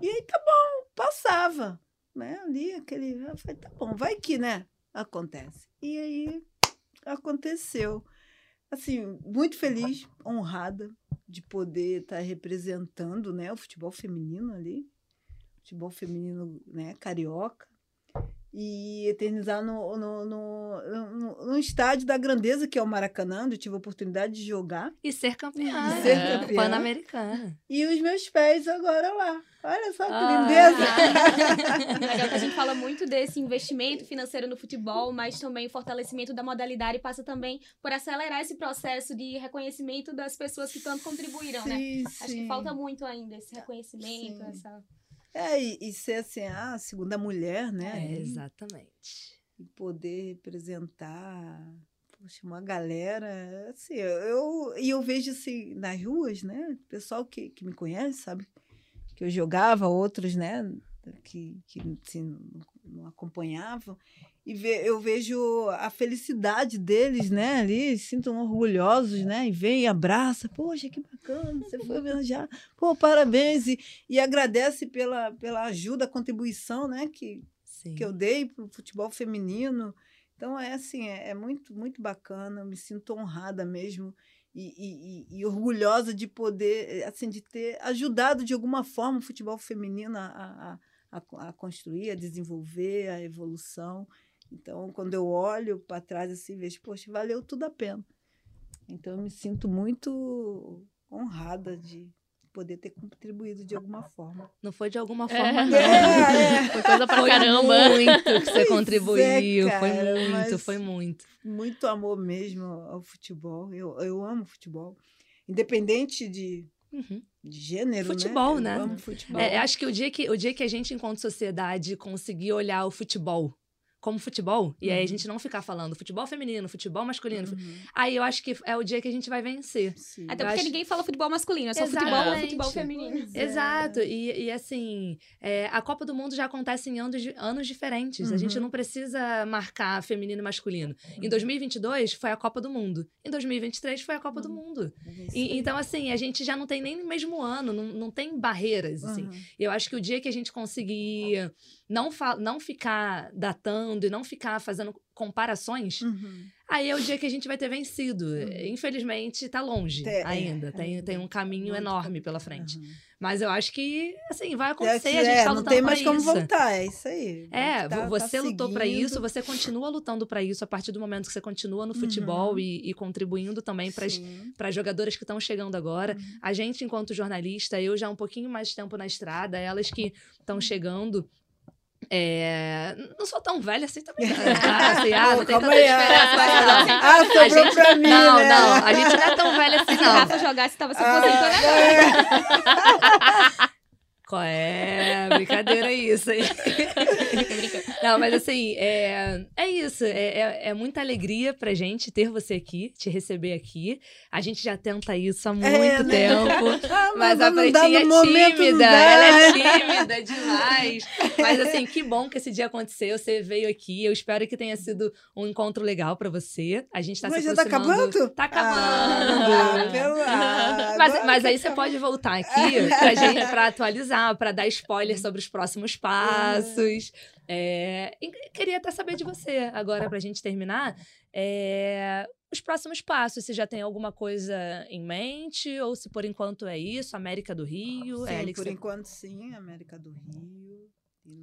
E aí tá bom, passava, né? Ali aquele, eu falei, tá bom, vai que, né? Acontece. E aí aconteceu. Assim, muito feliz, honrada de poder estar representando, né, o futebol feminino ali, futebol feminino, né, carioca e eternizar no, no, no, no, no estádio da grandeza que é o Maracanã, onde eu tive a oportunidade de jogar. E ser campeã. E ser né? campeã. Pan-Americana. E os meus pés agora lá. Olha só que Ah. lindeza! Legal que a gente fala muito desse investimento financeiro no futebol, mas também o fortalecimento da modalidade passa também por acelerar esse processo de reconhecimento das pessoas que tanto contribuíram, né? Sim, Acho que sim. falta muito ainda esse reconhecimento, Sim. essa... É, e, e ser assim, a segunda mulher, né? É, exatamente. E poder representar poxa, uma galera. Assim, eu, e eu vejo assim, nas ruas, né? O pessoal que, que me conhece, sabe? Que eu jogava, outros, né? Que, que assim, não acompanhavam. E ve, eu vejo a felicidade deles, né? Ali, sintam orgulhosos, né? E vem e abraça. Poxa, que bacana, você foi viajar. Pô, parabéns. E, e agradece pela, pela ajuda, a contribuição, né? Que, Sim. que eu dei para o futebol feminino. Então, é assim, é, é muito, muito bacana, eu me sinto honrada mesmo e, e- e- e orgulhosa de poder, assim, de ter ajudado de alguma forma o futebol feminino a, a, a, a construir, a desenvolver, a evolução. Então, quando eu olho para trás assim, vejo, poxa, valeu tudo a pena. Então, eu me sinto muito honrada de poder ter contribuído de alguma forma. Não foi de alguma É. forma, não. É, é. Foi coisa pra Foi caramba. muito que você é, contribuiu. foi cara, muito, mas- foi muito. muito amor mesmo ao futebol. Eu, eu amo futebol. Independente de, Uhum. de gênero, Futebol, né? né? Eu amo futebol. É, acho que o dia que, o dia que a gente, enquanto sociedade, conseguir olhar o futebol como futebol, e aí a Uhum. gente não ficar falando futebol feminino, futebol masculino, Uhum, aí eu acho que é o dia que a gente vai vencer. sim. Até Eu porque acho- ninguém fala futebol masculino, é só futebol ou Exatamente. futebol feminino. É. Exato, e, e assim, é, a Copa do Mundo já acontece em anos, anos diferentes. A gente Uhum. não precisa marcar feminino e masculino. Em 2022 foi a Copa do Mundo. Em 2023 foi a Copa do Uhum. Mundo. É E- então, assim, a gente já não tem nem no mesmo ano, não, não tem barreiras, assim. Uhum. Eu acho que o dia que a gente conseguir não, não ficar datando e não ficar fazendo comparações, Uhum. aí é o dia que a gente vai ter vencido. Uhum. Infelizmente, tá longe Tem- é, ainda. tem, é, tem um caminho enorme pela frente. Uhum. Mas eu acho que, assim, vai É acontecer. que, a gente é, tá não lutando tem pra mais como isso. voltar, é isso aí. É, Tá- vo- você tá lutou seguindo. isso, você continua lutando pra isso a partir do momento que você continua no futebol Uhum. e, e contribuindo também para para jogadoras que estão chegando agora. Uhum. A gente, enquanto jornalista, eu já há um pouquinho mais de tempo na estrada, elas que Uhum. estão chegando. É, Não sou tão velha assim também. Ah, assim, ah, Pô, não tem tanta aí, diferença. ah, não. Ah, sobrou gente- pra mim, Não, né? não, a gente não é tão velha assim, Se o não. Rafa jogasse, tava se Ah, aposentando agora. é. Qual é? Brincadeira isso, hein? Não, mas assim, é, é isso. É, é, é muita alegria pra gente ter você aqui, te receber aqui. A gente já tenta isso há muito É, né? tempo. Ah, Mas a Pretinha é tímida, ela é tímida demais. Mas assim, que bom que esse dia aconteceu, você veio aqui. Eu espero que tenha sido um encontro legal pra você. A gente tá Mas se já tá aproximando. acabando? Tá acabando. Ah, ah, Mas, mas aí você pode voltar aqui pra gente pra atualizar, pra dar spoiler sobre os próximos passos. É, e queria até saber de você, agora pra gente terminar. é, os próximos passos, se já tem alguma coisa em mente, ou se por enquanto é isso, América do Rio, é Sim, ali que por enquanto sim, América do Rio.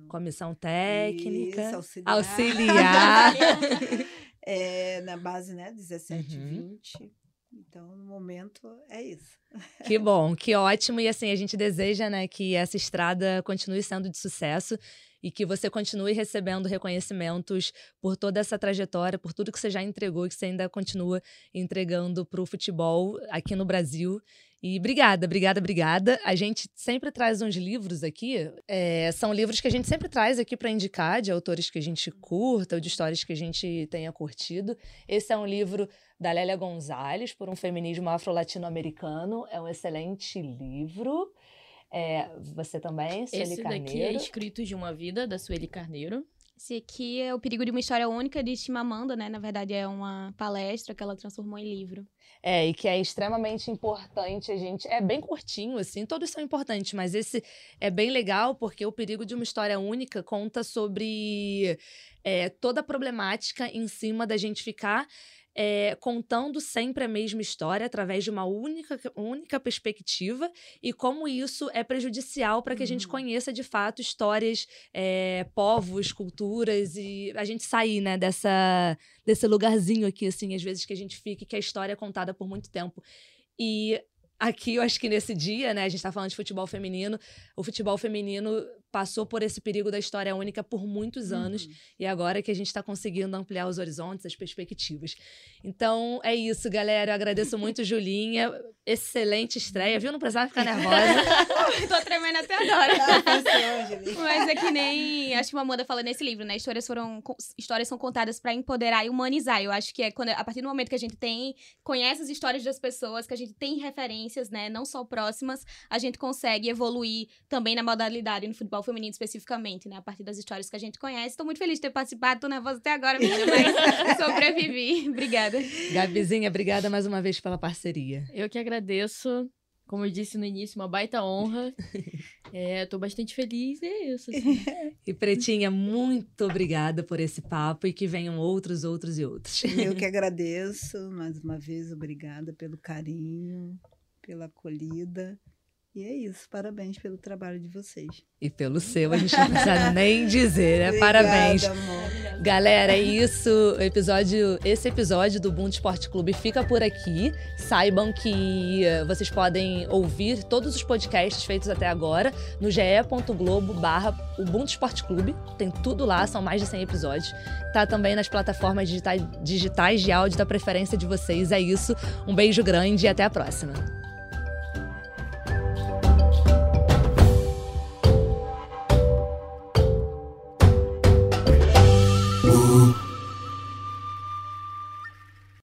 comissão técnica, Isso, auxiliar. auxiliar. É, na base, né, 17, Uhum. 20. Então, no momento, é isso. Que bom, que ótimo. E assim, a gente deseja, né, que essa estrada continue sendo de sucesso e que você continue recebendo reconhecimentos por toda essa trajetória, por tudo que você já entregou e que você ainda continua entregando para o futebol aqui no Brasil. E obrigada, obrigada, obrigada. A gente sempre traz uns livros aqui. é, são livros que a gente sempre traz aqui para indicar, de autores que a gente curta ou de histórias que a gente tenha curtido. Esse é um livro da Lélia Gonzalez, por um feminismo afro-latino-americano. É um excelente livro. É, você também, Sueli Esse Carneiro. daqui é Escritos de uma Vida, da Sueli Carneiro. Esse aqui é O Perigo de uma História Única, de Chimamanda, né? Na verdade, é uma palestra que ela transformou em livro. É, e que é extremamente importante a gente. É bem curtinho, assim, todos são importantes, mas esse é bem legal porque o perigo de uma história única conta sobre é, toda a problemática em cima da gente ficar. É, contando sempre a mesma história através de uma única, única perspectiva e como isso é prejudicial para que a gente Uhum. conheça de fato histórias, é, povos, culturas e a gente sair né, dessa, desse lugarzinho aqui, assim, às vezes que a gente fica e que a história é contada por muito tempo. E aqui, eu acho que nesse dia, né, a gente tá falando de futebol feminino, o futebol feminino passou por esse perigo da história única por muitos anos Uhum. e agora que a gente está conseguindo ampliar os horizontes, as perspectivas. Então, é isso, galera. Eu agradeço muito, Julinha. Excelente estreia, viu? Não precisava ficar nervosa. Tô tremendo até agora. Tá. Mas é que nem acho que uma Amanda fala nesse livro, né? Histórias foram histórias são contadas pra empoderar e humanizar. Eu acho que é quando a partir do momento que a gente tem conhece as histórias das pessoas, que a gente tem referências, né, não só próximas, a gente consegue evoluir também na modalidade no futebol feminino especificamente, né, a partir das histórias que a gente conhece. Tô muito feliz de ter participado, tô nervosa até agora, menina, mas sobrevivi. Obrigada. Gabizinha, obrigada mais uma vez pela parceria. Eu que agradeço. Como eu disse no início, uma baita honra. É, tô bastante feliz e é isso. assim. E Pretinha, muito obrigada por esse papo e que venham outros, outros e outros. Eu que agradeço, mais uma vez, obrigada pelo carinho, pela acolhida. E é isso, parabéns pelo trabalho de vocês. E pelo seu, a gente não precisa nem dizer, né? Obrigada, Parabéns. amor. Galera, é isso. Episódio, esse episódio do Boom Esporte Clube fica por aqui. Saibam que eh, vocês podem ouvir todos os podcasts feitos até agora no ge.globo barra Ubuntu Esporte Clube. Tem tudo lá, são mais de 100 episódios. Tá também nas plataformas digitais, digitais de áudio da preferência de vocês. É isso. Um beijo grande e até a próxima.